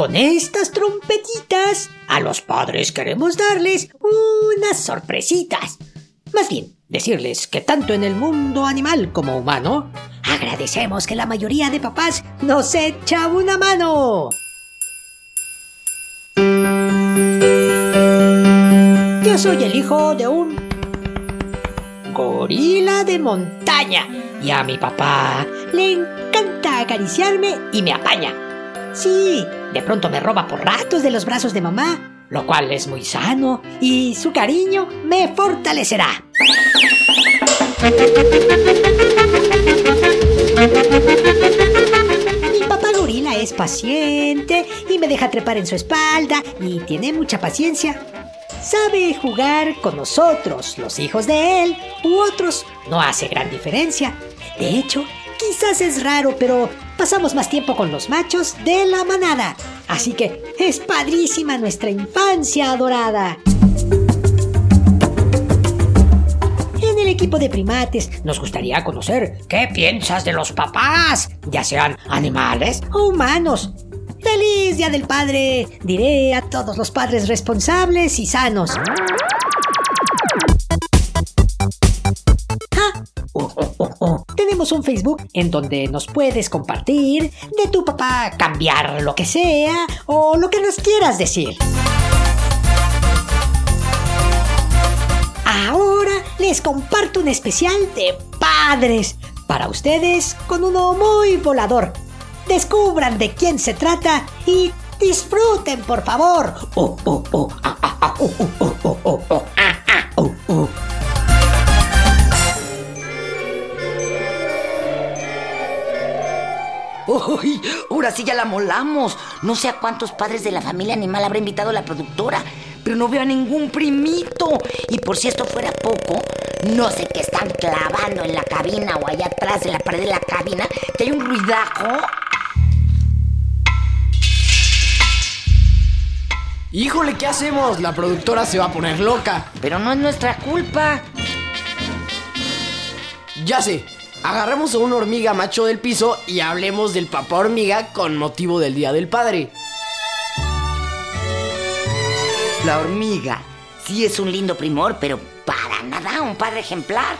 Con estas trompetitas, a los padres queremos darles unas sorpresitas. Más bien, decirles que tanto en el mundo animal como humano, agradecemos que la mayoría de papás nos echa una mano. Yo soy el hijo de un gorila de montaña y a mi papá le encanta acariciarme y me apaña. Sí, de pronto me roba por ratos de los brazos de mamá, lo cual es muy sano y su cariño me fortalecerá. Mi papá gorila es paciente y me deja trepar en su espalda y tiene mucha paciencia. Sabe jugar con nosotros, los hijos de él, u otros. No hace gran diferencia. De hecho, quizás es raro, pero pasamos más tiempo con los machos de la manada. Así que es padrísima nuestra infancia adorada. En el equipo de primates nos gustaría conocer qué piensas de los papás, ya sean animales o humanos. ¡Feliz Día del Padre! Diré a todos los padres responsables y sanos. Un Facebook en donde nos puedes compartir de tu papá, cambiar lo que sea o lo que nos quieras decir. Ahora les comparto un especial de padres para ustedes con uno muy volador. Descubran de quién se trata y disfruten, por favor. ¡Uy! Ahora sí ya la molamos. No sé a cuántos padres de la familia animal habrá invitado la productora, pero no veo a ningún primito. Y por si esto fuera poco, no sé qué están clavando en la cabina o allá atrás de la pared de la cabina, que hay un ruidajo. Híjole, ¿qué hacemos? La productora se va a poner loca. Pero no es nuestra culpa. Ya sé, agarremos a una hormiga macho del piso y hablemos del papá hormiga con motivo del Día del Padre. La hormiga sí es un lindo primor, pero para nada un padre ejemplar.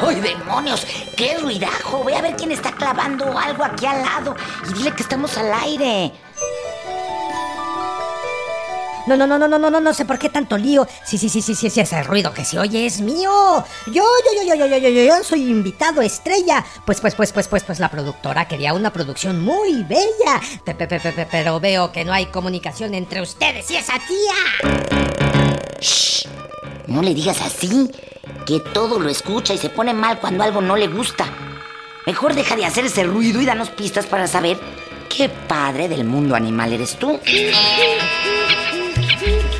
¡Ay, demonios! ¡Qué ruidajo! Voy a ver quién está clavando algo aquí al lado y dile que estamos al aire. No, no, no, no, no, no, no, no sé por qué tanto lío. Sí, sí, sí, sí, sí, sí, ese ruido que se oye es mío. Yo, yo, yo, yo, yo, yo, yo, yo soy invitado estrella. Pues, pues, pues, pues, pues, pues la productora quería una producción muy bella. Pero veo que no hay comunicación entre ustedes y esa tía. Shh. No le digas así, que todo lo escucha y se pone mal cuando algo no le gusta. Mejor deja de hacer ese ruido y danos pistas para saber qué padre del mundo animal eres tú. Thank you.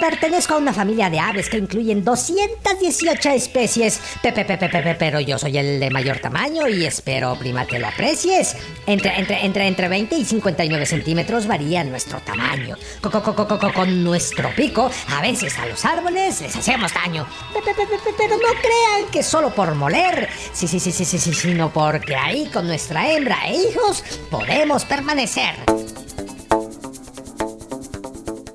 Pertenezco a una familia de aves que incluyen 218 especies. Pe- pe- pe- pe- pe- pe- Pero yo soy el de mayor tamaño y espero, prima, que lo aprecies. Entre, entre, entre, entre 20 y 59 centímetros varía nuestro tamaño. Co- co- co- co- co- Con nuestro pico, a veces a los árboles les hacemos daño. Pe- pe- pe- pe- pe- Pero no crean que solo por moler. Sí, sí, sí, sí, sí, sino porque ahí con nuestra hembra e hijos podemos permanecer.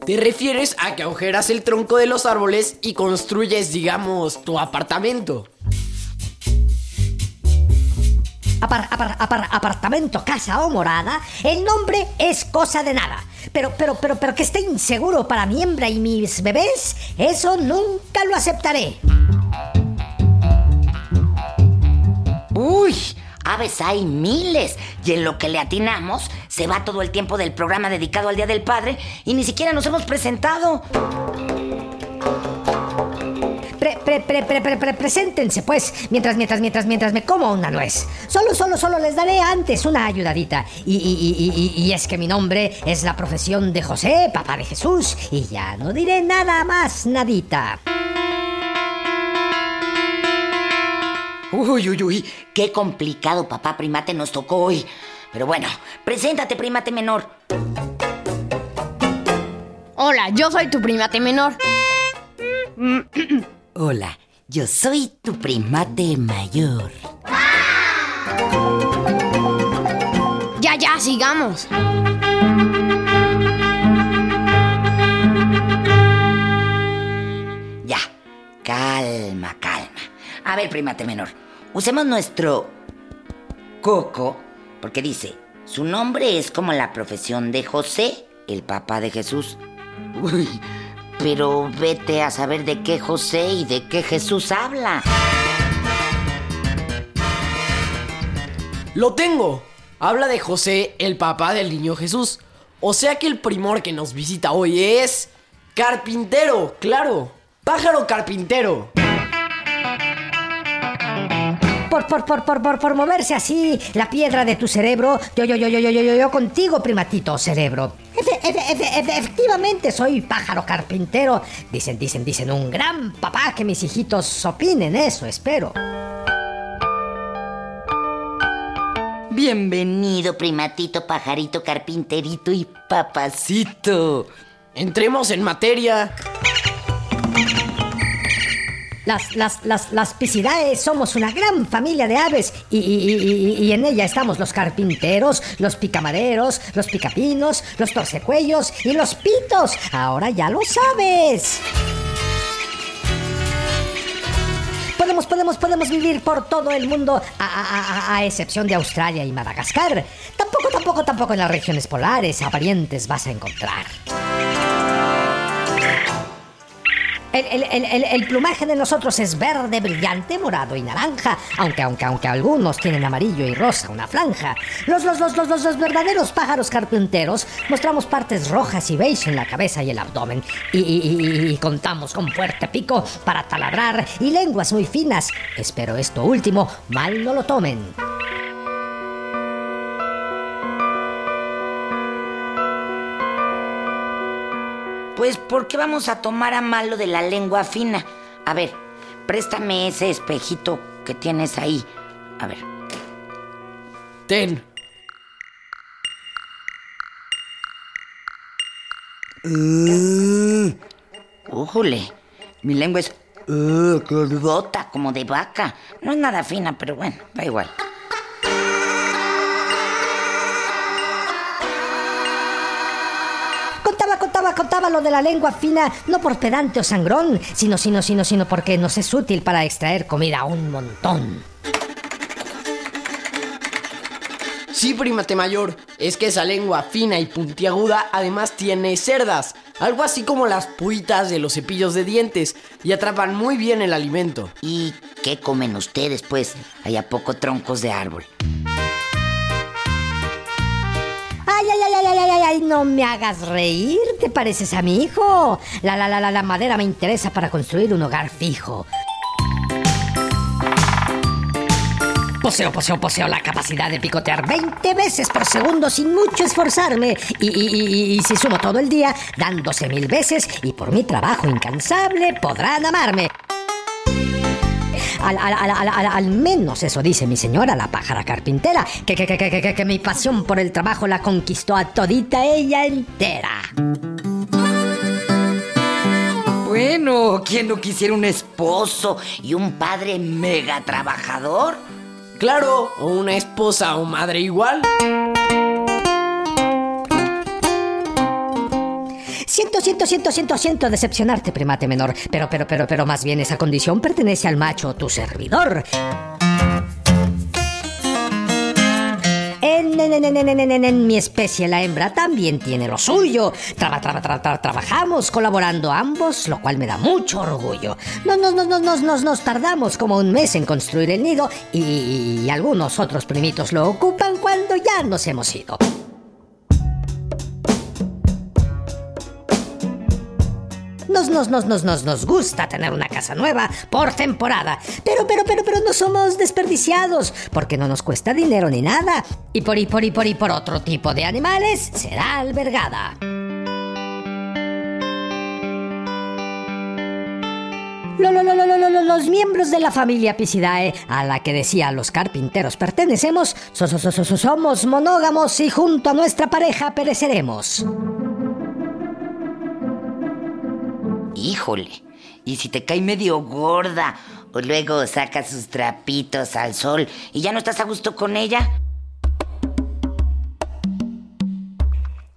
Te refieres a que agujeras el tronco de los árboles y construyes, digamos, tu apartamento. Apar- apar- apar- apartamento, casa o morada, el nombre es cosa de nada. Pero, pero, pero, pero que esté inseguro para mi hembra y mis bebés, eso nunca lo aceptaré. Uy, Aves hay miles. Y en lo que le atinamos, se va todo el tiempo del programa dedicado al Día del Padre y ni siquiera nos hemos presentado. Pre, pre, pre, pre, pre, pre- preséntense, pues, mientras, mientras, mientras, mientras me como una nuez. Solo, solo, solo les daré antes una ayudadita. Y, y, y, y es que mi nombre es la profesión de José, papá de Jesús, y ya no diré nada más, nadita. Uy, uy, uy, qué complicado papá primate nos tocó hoy. Pero bueno, preséntate primate menor. Hola, yo soy tu primate menor. Hola, yo soy tu primate mayor. Ya, ya, sigamos. Ya, calma, calma. A ver, primate menor, usemos nuestro coco, porque dice, su nombre es como la profesión de José, el papá de Jesús. Uy, pero vete a saber de qué José y de qué Jesús habla. Lo tengo. Habla de José, el papá del niño Jesús. O sea que el primor que nos visita hoy es... Carpintero, claro. Pájaro carpintero por, por, por, por, por, por moverse así la piedra de tu cerebro. Yo, yo, yo, yo, yo, yo, yo, yo contigo, primatito cerebro. Efectivamente, soy pájaro carpintero. Dicen, dicen, dicen, un gran papá que mis hijitos opinen eso, espero. Bienvenido, primatito, pajarito, carpinterito y papacito. Entremos en materia. Las, las, las, las somos una gran familia de aves y, y- y- y- y en ella estamos los carpinteros, los picamaderos, los picapinos, los torcecuellos y los pitos. Ahora ya lo sabes. Podemos, podemos, podemos vivir por todo el mundo a, a- a- a excepción de Australia y Madagascar. Tampoco, tampoco, tampoco en las regiones polares a parientes vas a encontrar. El, plumaje de nosotros es verde, brillante, morado y naranja, aunque, aunque, aunque algunos tienen amarillo y rosa, una franja. Los, los, los, los, los, los verdaderos pájaros carpinteros mostramos partes rojas y beige en la cabeza y el abdomen, y- y contamos con fuerte pico para taladrar y lenguas muy finas. Espero esto último mal no lo tomen. Pues, ¿por qué vamos a tomar a mal lo de la lengua fina? A ver, préstame ese espejito que tienes ahí. A ver. Ten. ¡Újule! Mi lengua es uh, gordota, como de vaca. No es nada fina, pero bueno, da igual. Lo de la lengua fina, no por pedante o sangrón, sino, sino, sino, sino porque nos es útil para extraer comida un montón. Sí, primate mayor, es que esa lengua fina y puntiaguda además tiene cerdas, algo así como las puitas de los cepillos de dientes, y atrapan muy bien el alimento. ¿Y qué comen ustedes, pues? Hay a poco troncos de árbol. Ay, ay, ay, ay, ay, ay, no me hagas reír, ¿te pareces a mi hijo? La, la, la, la, la madera me interesa para construir un hogar fijo. Poseo, poseo, poseo la capacidad de picotear 20 veces por segundo sin mucho esforzarme. Y, y- y- y si sumo todo el día, dándose mil veces, y por mi trabajo incansable podrán amarme. Al, al- al- al- al- al menos eso dice mi señora, la pájara carpintera, que, que, que, que, que- que mi pasión por el trabajo la conquistó a todita ella entera. Bueno, ¿quién no quisiera un esposo y un padre mega trabajador? Claro, o una esposa o madre igual. Siento, siento, siento, siento, siento decepcionarte, primate menor, pero, pero, pero, pero más bien esa condición pertenece al macho, tu servidor. En, en- en mi especie la hembra también tiene lo suyo. Traba, traba, traba, traba, trabajamos colaborando ambos, lo cual me da mucho orgullo. Nos, nos, nos, nos, nos, nos tardamos como un mes en construir el nido y algunos otros primitos lo ocupan cuando ya nos hemos ido. Nos, nos, nos, nos, nos, nos gusta tener una casa nueva por temporada. Pero, pero, pero, pero no somos desperdiciados, porque no nos cuesta dinero ni nada. Y por y por y por y por otro tipo de animales será albergada. Lo, lo, lo, lo, lo, lo, los miembros de la familia Pisidae, a la que decía los carpinteros pertenecemos, so- so- so- so- so- somos monógamos y junto a nuestra pareja pereceremos. Híjole, y si te cae medio gorda, o luego sacas sus trapitos al sol y ya no estás a gusto con ella.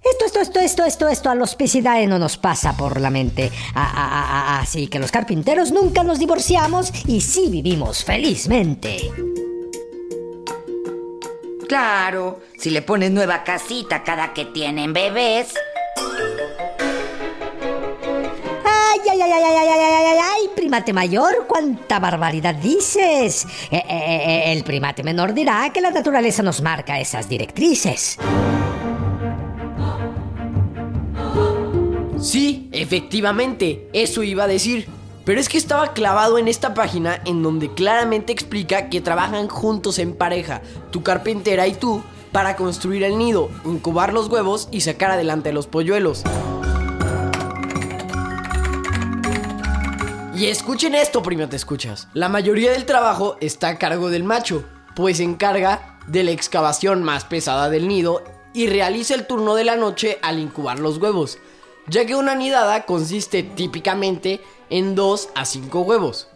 Esto, esto, esto, esto, esto, esto a los Pisidae no nos pasa por la mente. A- a- a- a- Así que los carpinteros nunca nos divorciamos y sí vivimos felizmente. Claro, si le pones nueva casita cada que tienen bebés. Ay, ay, ay, ay, ay, ay, ay, primate mayor, cuánta barbaridad dices. Eh, eh, eh, el primate menor dirá que la naturaleza nos marca esas directrices. Sí, efectivamente, eso iba a decir. Pero es que estaba clavado en esta página en donde claramente explica que trabajan juntos en pareja, tu carpintera y tú, para construir el nido, incubar los huevos y sacar adelante los polluelos. Y escuchen esto, primo, te escuchas. La mayoría del trabajo está a cargo del macho, pues se encarga de la excavación más pesada del nido y realiza el turno de la noche al incubar los huevos, ya que una nidada consiste típicamente en 2 a 5 huevos.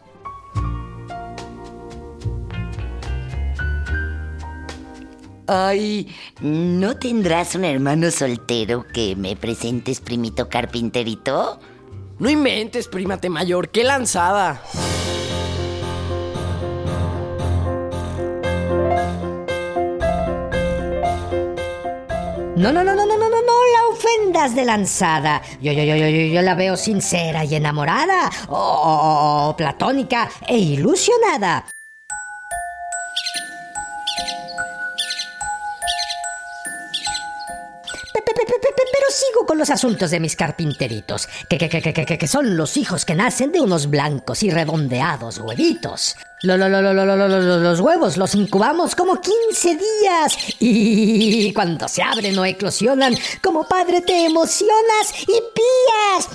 Ay, ¿no tendrás un hermano soltero que me presentes, primito carpinterito? No inventes, prímate mayor, qué lanzada. No, no, no, no, no, no, no, la ofendas de lanzada. Yo, yo, yo, yo, yo, la veo sincera y enamorada, o, o- o platónica e ilusionada. los asuntos de mis carpinteritos, que, que, que, que son los hijos que nacen de unos blancos y redondeados huevitos. Lo, lo, lo, los huevos los incubamos como 15 días y cuando se abren o eclosionan, como padre te emocionas y pías.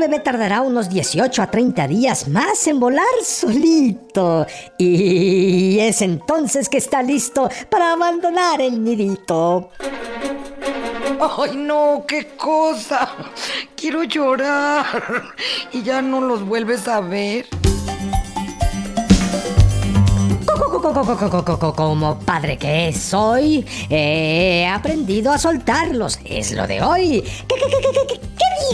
Bebé tardará unos 18 a 30 días más en volar solito. Y es entonces que está listo para abandonar el nidito. Ay, no, qué cosa. Quiero llorar. Y ya no los vuelves a ver. Como padre que soy, he aprendido a soltarlos. Es lo de hoy. ¿Qué,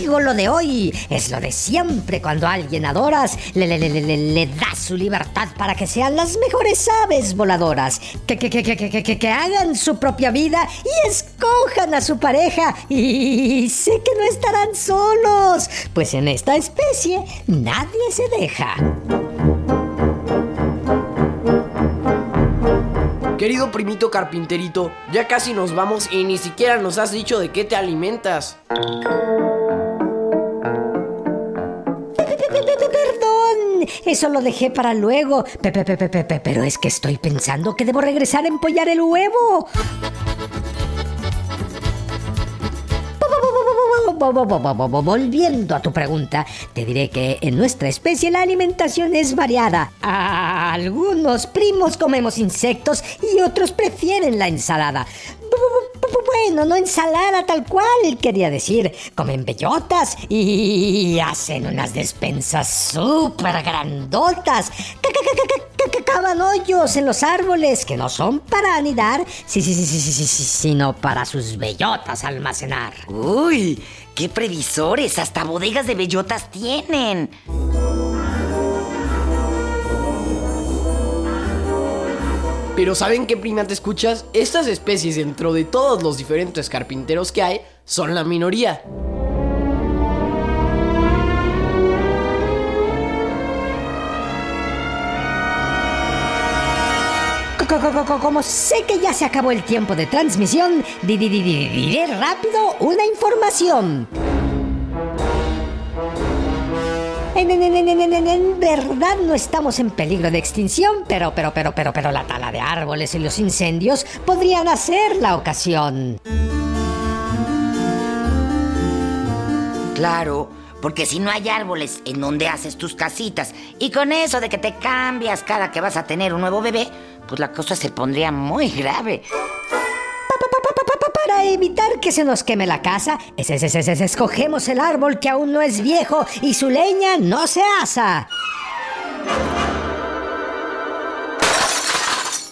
digo lo de hoy? Es lo de siempre. Cuando alguien adoras, le, le, le, le, das su libertad para que sean las mejores aves voladoras. Que, que, que- que hagan su propia vida y escojan a su pareja. Y sé que no estarán solos. Pues en esta especie nadie se deja. Querido primito carpinterito, ya casi nos vamos y ni siquiera nos has dicho de qué te alimentas. Pe- pe- pe- pe- Perdón, eso lo dejé para luego. Pe- pe- pe- pe- pe- pe- Pero es que estoy pensando que debo regresar a empollar el huevo. Volviendo a tu pregunta, te diré que en nuestra especie la alimentación es variada. Algunos primos comemos insectos y otros prefieren la ensalada. Bueno, no ensalada tal cual, quería decir. Comen bellotas y hacen unas despensas súper grandotas. Cavan hoyos en los árboles que no son para anidar, sí, sí, sí, sí, sí, sino para sus bellotas almacenar. Uy, qué previsores, hasta bodegas de bellotas tienen. Pero ¿saben qué prima te escuchas? Estas especies dentro de todos los diferentes carpinteros que hay son la minoría. Como sé que ya se acabó el tiempo de transmisión, di- di- di- di- diré rápido una información. En, en- verdad no estamos en peligro de extinción, pero, pero, pero, pero, pero la tala de árboles y los incendios podrían ser la ocasión. Claro, porque si no hay árboles en donde haces tus casitas y con eso de que te cambias cada que vas a tener un nuevo bebé, pues la cosa se pondría muy grave. Pa- pa- pa- pa- pa- Para evitar que se nos queme la casa, es- es- es- escogemos el árbol que aún no es viejo y su leña no se asa.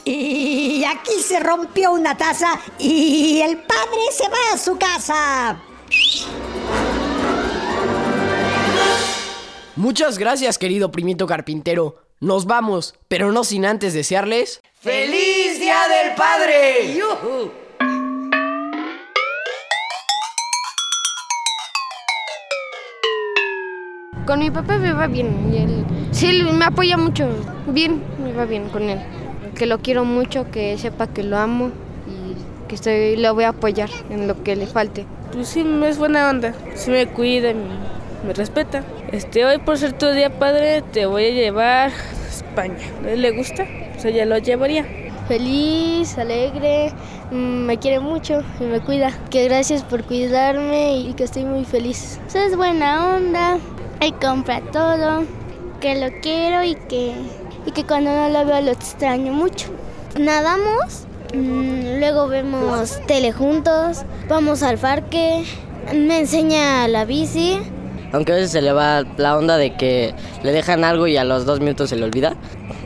Y aquí se rompió una taza y el padre se va a su casa. Muchas gracias, querido primito carpintero. Nos vamos, pero no sin antes desearles... ¡Feliz Día del Padre! Con mi papá me va bien. Y él, sí, me apoya mucho. Bien, me va bien con él. Que lo quiero mucho, que sepa que lo amo y que estoy, lo voy a apoyar en lo que le falte. Pues sí, es buena onda. Sí me cuida, me, me respeta. Este, hoy por ser tu día padre, te voy a llevar a España. ¿A él le gusta? Pues ella lo llevaría. Feliz, alegre, mm, me quiere mucho y me cuida. Que gracias por cuidarme y que estoy muy feliz. O sea, es buena onda, él compra todo, que lo quiero y que, y que cuando no lo veo lo extraño mucho. Nadamos, mm, luego vemos tele juntos, vamos al parque, me enseña la bici. Aunque a veces se le va la onda de que le dejan algo y a los dos minutos se le olvida.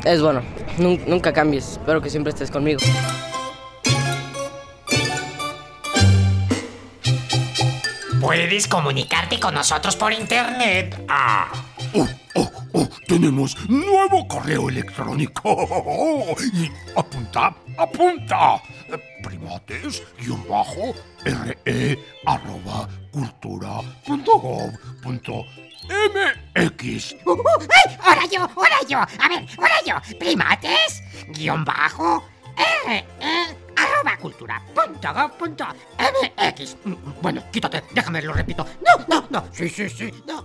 Es bueno, nun- nunca cambies. Espero que siempre estés conmigo. Puedes comunicarte con nosotros por internet. Ah. Oh, oh, oh, tenemos nuevo correo electrónico. Y apunta, apunta. Primates, guion bajo, re, arroba, cultura, punto gov, punto mx. Uh, uh, ¡Ay! ¡Ahora yo! ¡Ahora yo! A ver, ahora yo. Primates, guion bajo, R, E, arroba cultura, punto gov, punto MX. Mm, Bueno, quítate, déjame, lo repito. No, no, no. Sí, sí, sí, no.